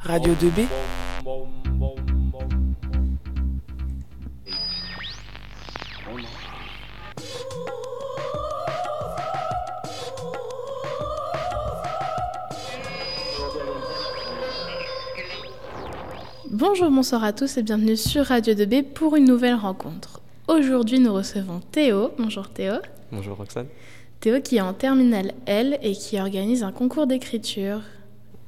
Radio 2B Bonjour, bonsoir à tous et bienvenue sur Radio 2B pour une nouvelle rencontre. Aujourd'hui, nous recevons Théo. Bonjour Théo. Bonjour Roxane. Théo qui est en terminale L et qui organise un concours d'écriture.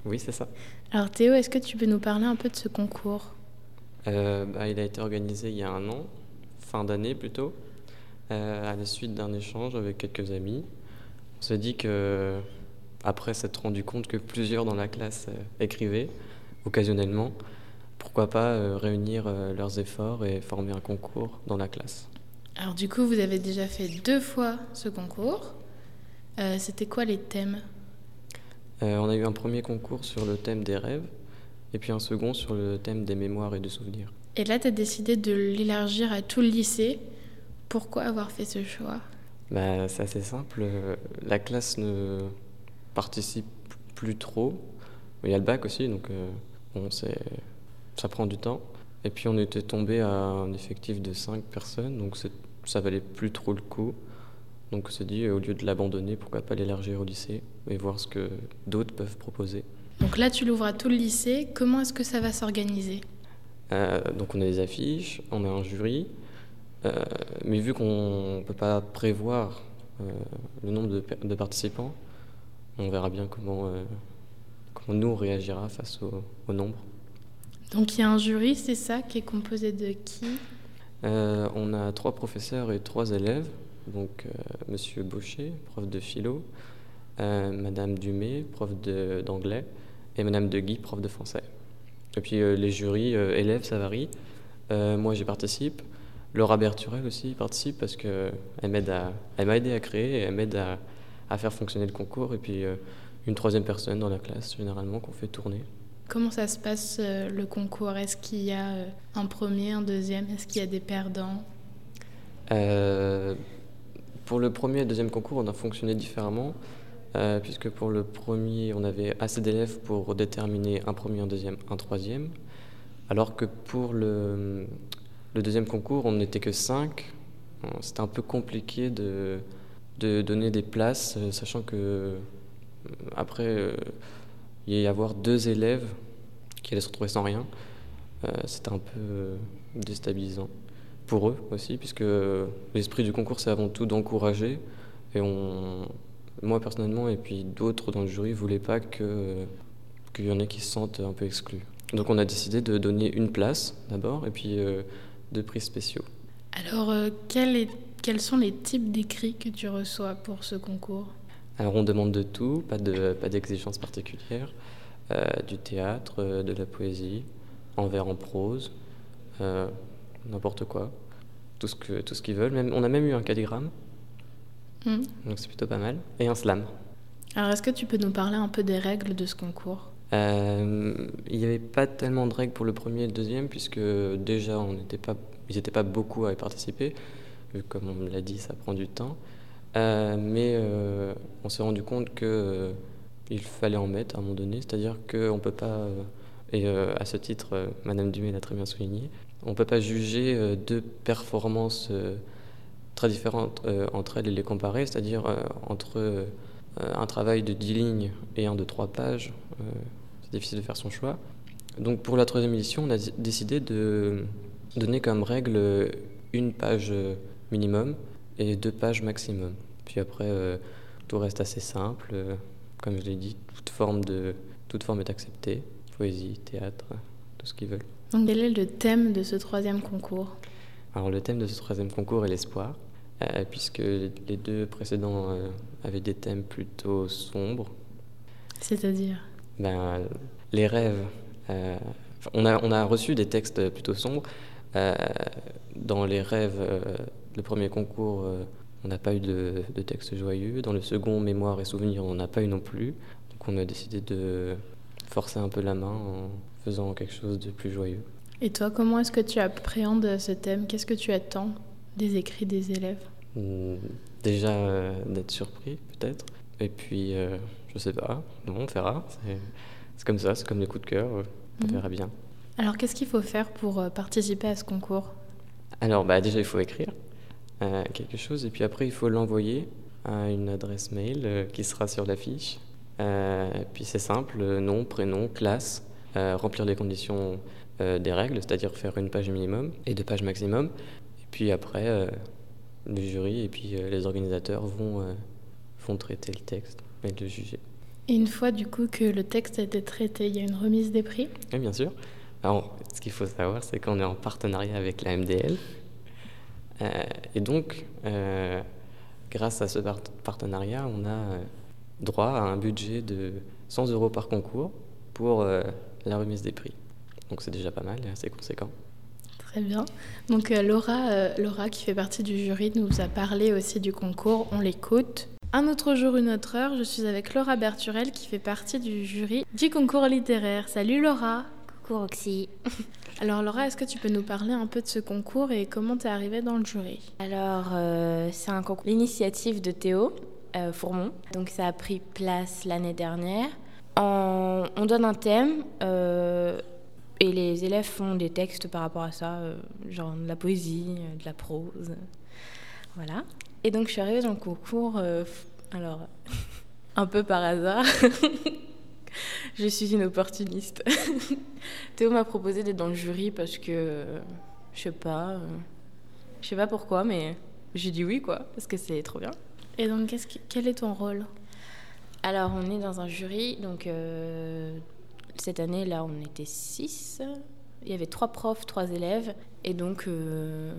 Oui, c'est ça. Alors Théo, est-ce que tu peux nous parler un peu de ce concours? Euh, bah, il a été organisé il y a un an, fin d'année plutôt, euh, à la suite d'un échange avec quelques amis. On s'est dit que, après s'être rendu compte que plusieurs dans la classe euh, écrivaient occasionnellement, pourquoi pas réunir leurs efforts et former un concours dans la classe. Alors du coup, vous avez déjà fait deux fois ce concours. C'était quoi les thèmes? On a eu un premier concours sur le thème des rêves et puis un second sur le thème des mémoires et des souvenirs. Et là, tu as décidé de l'élargir à tout le lycée. Pourquoi avoir fait ce choix? Bah, c'est assez simple. euh, La classe ne participe plus trop. Il y a le bac aussi, donc euh, bon, ça prend du temps. Et puis on était tombé à un effectif de 5 personnes, donc ça valait plus trop le coup. Donc on s'est dit, au lieu de l'abandonner, pourquoi pas l'élargir au lycée et voir ce que d'autres peuvent proposer. Donc là, tu l'ouvres à tout le lycée. Comment est-ce que ça va s'organiser? Euh, donc on a des affiches, on a un jury, euh, mais vu qu'on ne peut pas prévoir euh, le nombre de, participants, on verra bien comment, comment nous on réagira face au, au nombre. Donc il y a un jury, c'est ça, qui est composé de qui? On a trois professeurs et trois élèves, donc euh, Monsieur Baucher, prof de philo, euh, Madame Dumay, prof de- d'anglais, et Madame de Guy, prof de français. Et puis euh, les jurys, élèves, ça varie. Moi j'y participe. Laura Berturel aussi y participe parce qu'elle m'a aidé à créer et elle m'aide à, à faire fonctionner le concours. Et puis une troisième personne dans la classe généralement qu'on fait tourner. Comment ça se passe le concours? Est-ce qu'il y a un premier, un deuxième? Est-ce qu'il y a des perdants? Euh, pour le premier et le deuxième concours, on a fonctionné différemment, euh, puisque pour le premier, on avait assez d'élèves pour déterminer un premier, un deuxième, un troisième, alors que pour le, deuxième concours, on n'était que cinq. C'était un peu compliqué de, donner des places, euh, sachant que euh, après, il y y avoir deux élèves qui allaient se retrouver sans rien. C'était un peu déstabilisant pour eux aussi, puisque l'esprit du concours, c'est avant tout d'encourager. Et on, moi personnellement, et puis d'autres dans le jury, ne voulaient pas que- qu'il y en ait qui se sentent un peu exclus. Donc on a décidé de donner une place d'abord, et puis euh, deux prix spéciaux. Alors, euh, quel est- quels sont les types d'écrits que tu reçois pour ce concours? Alors on demande de tout, pas de pas d'exigence particulière, euh, du théâtre, de la poésie, en vers, en prose, n'importe quoi, tout ce que tout ce qu'ils veulent. Même, on a même eu un calligramme, Hmm. donc c'est plutôt pas mal, et un slam. Alors, est-ce que tu peux nous parler un peu des règles de ce concours? Euh, il n'y avait pas tellement de règles pour le premier et le deuxième, puisque déjà, on n'était pas, ils n'étaient pas beaucoup à y participer, vu comme on me l'a dit, ça prend du temps. Euh, mais euh, on s'est rendu compte que il fallait en mettre à un moment donné, c'est-à-dire qu'on ne peut pas, et euh, à ce titre, euh, Madame Dumay l'a très bien souligné, on ne peut pas juger euh, deux performances euh, très différentes entre elles et les comparer, c'est-à-dire entre un travail de 10 lignes et un de 3 pages. c'est difficile de faire son choix. Donc pour la troisième édition, on a décidé de donner comme règle une page minimum et deux pages maximum. Puis après, tout reste assez simple. Comme je l'ai dit, toute forme, de, toute forme est acceptée. Poésie, théâtre, tout ce qu'ils veulent. Donc, quel est le thème de ce troisième concours? Alors le thème de ce troisième concours est l'espoir, euh, puisque les deux précédents euh, avaient des thèmes plutôt sombres. C'est-à-dire? Ben, les rêves. euh, on, a, on a reçu des textes plutôt sombres. Dans les rêves, le premier concours, on n'a pas eu de, de texte joyeux. Dans le second, mémoire et souvenirs, on n'a pas eu non plus. Donc on a décidé de forcer un peu la main en faisant quelque chose de plus joyeux. Et toi, comment est-ce que tu appréhendes ce thème? Qu'est-ce que tu attends des écrits des élèves? Déjà euh, d'être surpris peut-être. Et puis, euh, je sais pas, non, on verra. C'est- comme ça, c'est comme des coups de cœur, on Mhm. verra bien. Alors, qu'est-ce qu'il faut faire pour euh, participer à ce concours? Alors, bah, déjà, il faut écrire euh, quelque chose, et puis après, il faut l'envoyer à une adresse mail euh, qui sera sur l'affiche. Euh, puis c'est simple, nom, prénom, classe, euh, remplir les conditions euh, des règles, c'est-à-dire faire une page minimum et deux pages maximum. Et puis après, le jury et puis les organisateurs vont, vont traiter le texte et le juger. Et une fois du coup que le texte a été traité, il y a une remise des prix? Et bien sûr. Alors, ce qu'il faut savoir, c'est qu'on est en partenariat avec la MDL. Euh, et donc, euh, grâce à ce par- partenariat, on a droit à un budget de 100 euros par concours pour euh, la remise des prix. Donc c'est déjà pas mal et assez conséquent. Très bien. Donc euh, Laura, euh, Laura, qui fait partie du jury, nous a parlé aussi du concours. On l'écoute. Un autre jour, une autre heure, je suis avec Laura Berturel qui fait partie du jury du concours littéraire. Salut Laura Coucou Roxy. Alors Laura, est-ce que tu peux nous parler un peu de ce concours et comment tu es arrivée dans le jury? Alors, euh, c'est un concours, l'initiative de Théo euh, Fourmont. Donc, ça a pris place l'année dernière. On donne un thème euh, et les élèves font des textes par rapport à ça, euh, genre de la poésie, de la prose. Voilà. Et donc, je suis arrivée dans le concours, alors, un peu par hasard. je suis une opportuniste. Théo m'a proposé d'être dans le jury parce que, je sais pas. je sais pas pourquoi, mais j'ai dit oui, quoi, parce que c'est trop bien. Et donc, qui- quel est ton rôle? Alors, on est dans un jury, donc euh, cette année, là, on était six. Il y avait trois profs, trois élèves, et donc euh,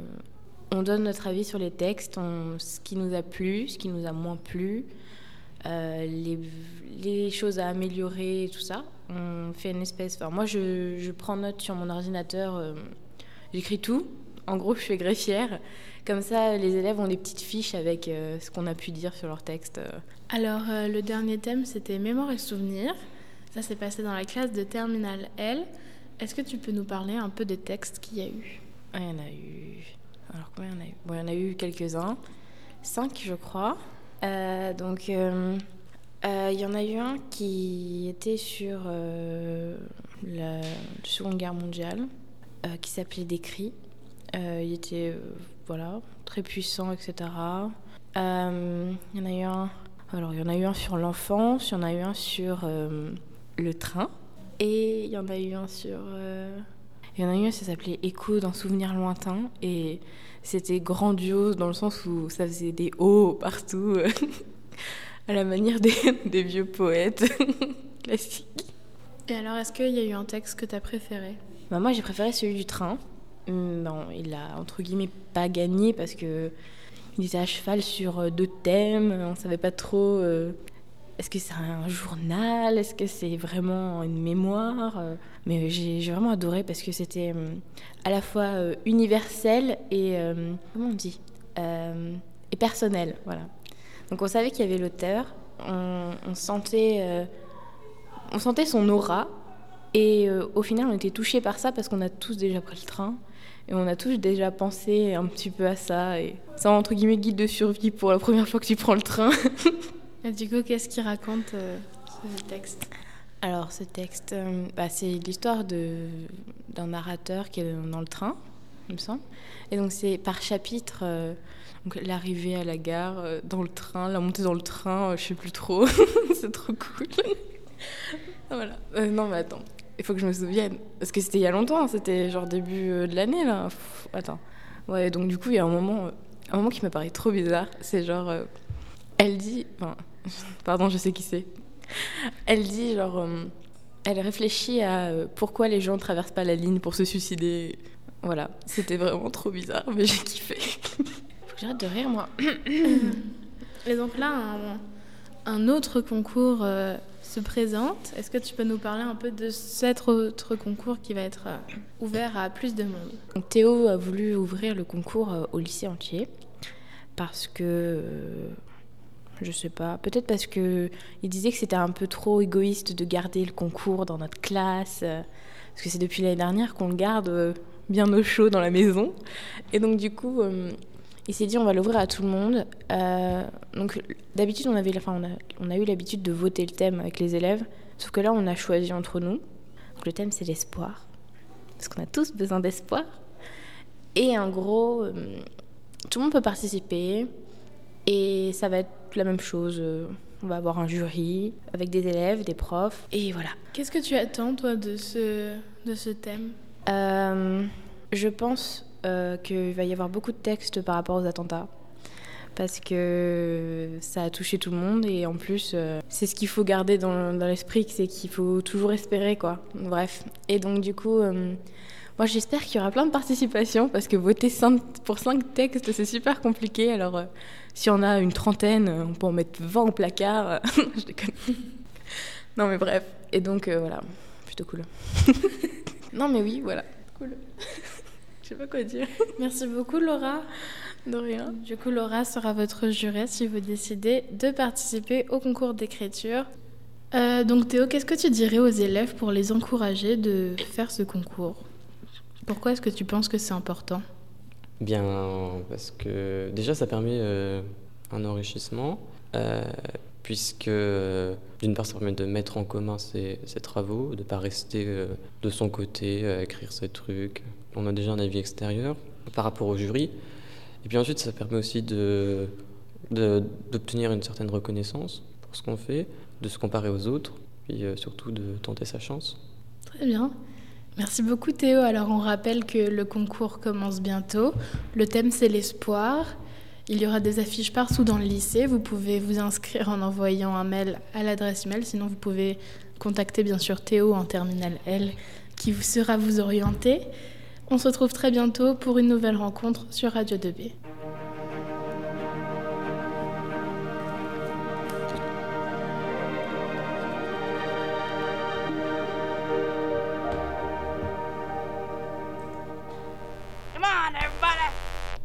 on donne notre avis sur les textes, on- ce qui nous a plu, ce qui nous a moins plu, euh, les, choses à améliorer tout ça. On fait une espèce. Enfin, moi, je, prends note sur mon ordinateur, j'écris tout. En gros, je fais greffière. Comme ça, les élèves ont des petites fiches avec euh, ce qu'on a pu dire sur leur texte. Alors, euh, le dernier thème, c'était mémoire et souvenirs. Ça s'est passé dans la classe de Terminal L. Est-ce que tu peux nous parler un peu des textes qu'il y a eu? Ah, il y en a eu. Alors, combien il y en a eu? Bon, il y en a eu quelques-uns. Cinq, je crois. Euh, donc, il y en a eu un qui était sur la Seconde Guerre mondiale, qui s'appelait Des cris. Euh, il était, euh, voilà, très puissant, etc. Euh, il y en a eu un. Alors, il y en a eu un sur l'enfance, il y en a eu un sur le train, et il y en a eu un sur. il y en a eu un, ça s'appelait Écho d'un souvenir lointain et c'était grandiose dans le sens où ça faisait des hauts partout, à la manière des, des vieux poètes classiques. Et alors, est-ce qu'il y a eu un texte que tu as préféré? Bah, moi, j'ai préféré celui du train. Hum, Bon, il a entre guillemets pas gagné parce que il était à cheval sur euh, deux thèmes. On savait pas trop. euh, est-ce que c'est un journal Est-ce que c'est vraiment une mémoire Euh, Mais j'ai vraiment adoré parce que c'était à la fois universel et comment on dit et personnel. Voilà. Donc on savait qu'il y avait l'auteur. On, sentait, on sentait son aura. Et au final, on était touchés par ça parce qu'on a tous déjà pris le train. Et on a tous déjà pensé un petit peu à ça. Et un, entre guillemets guide de survie pour la première fois que tu prends le train. Et du coup, qu'est-ce qu'il raconte euh, ce texte? Alors, ce texte, euh, bah, c'est l'histoire d'un narrateur qui est dans le train, il me semble. Et donc, c'est par chapitre. euh, donc, l'arrivée à la gare, euh, dans le train, la montée dans le train, euh, je sais plus trop. c'est trop cool. voilà. Euh, non, mais attends, il faut que je me souvienne. Parce que c'était il y a longtemps, c'était genre début euh, de l'année, là. Pff, attends. Ouais, donc du coup, il y a un moment, euh, un moment qui me paraît trop bizarre. C'est genre. euh, elle dit. Enfin, pardon, je sais qui c'est. Elle dit, genre. euh, elle réfléchit à pourquoi les gens traversent pas la ligne pour se suicider. Voilà, c'était vraiment trop bizarre, mais j'ai kiffé. Faut que j'arrête de rire, moi. Et donc là, un, un autre concours euh, se présente. Est-ce que tu peux nous parler un peu de cet autre concours qui va être euh, ouvert à plus de monde? Donc, Théo a voulu ouvrir le concours euh, au lycée entier parce que euh, je sais pas, peut-être parce que il disait que c'était un peu trop égoïste de garder le concours dans notre classe parce que c'est depuis l'année dernière qu'on le garde bien au chaud dans la maison et donc du coup il s'est dit on va l'ouvrir à tout le monde. Euh, donc d'habitude on avait, enfin on a, on a eu l'habitude de voter le thème avec les élèves. Sauf que là, on a choisi entre nous. Donc, le thème, c'est l'espoir. Parce qu'on a tous besoin d'espoir. Et en gros, euh, tout le monde peut participer. Et ça va être la même chose. euh, On va avoir un jury avec des élèves, des profs. Et voilà. Qu'est-ce que tu attends, toi, de ce, de ce thème? Euh, je pense euh, qu'il va y avoir beaucoup de textes par rapport aux attentats. Parce que ça a touché tout le monde et en plus, euh, c'est ce qu'il faut garder dans, l'esprit, c'est qu'il faut toujours espérer, quoi. Bref. Et donc, du coup, euh, moi j'espère qu'il y aura plein de participations parce que voter pour 5 textes, c'est super compliqué. Alors, si on a une trentaine, on peut en mettre 20 au placard. je déconne. Non, mais bref. Et donc, voilà, plutôt cool. non, mais oui, voilà. Cool. Je sais pas quoi dire. Merci beaucoup, Laura. De rien. Du coup, Laura sera votre jurée si vous décidez de participer au concours d'écriture. Euh, donc, Théo, qu'est-ce que tu dirais aux élèves pour les encourager de faire ce concours? Pourquoi est-ce que tu penses que c'est important? Bien, parce que déjà, ça permet euh, un enrichissement, euh, puisque euh, d'une part, ça permet de mettre en commun ses, travaux, de ne pas rester euh, de son côté à écrire ses trucs. On a déjà un avis extérieur par rapport au jury. Et puis ensuite, ça permet aussi de- d'obtenir une certaine reconnaissance pour ce qu'on fait, de se comparer aux autres, puis euh, surtout de tenter sa chance. Très bien. Merci beaucoup, Théo. Alors, on rappelle que le concours commence bientôt. Le thème, c'est l'espoir. Il y aura des affiches partout dans le lycée. Vous pouvez vous inscrire en envoyant un mail à l'adresse email. Sinon, vous pouvez contacter bien sûr Théo en terminale L qui vous sera vous orienter. On se retrouve très bientôt pour une nouvelle rencontre sur Radio 2B.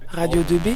Radio 2B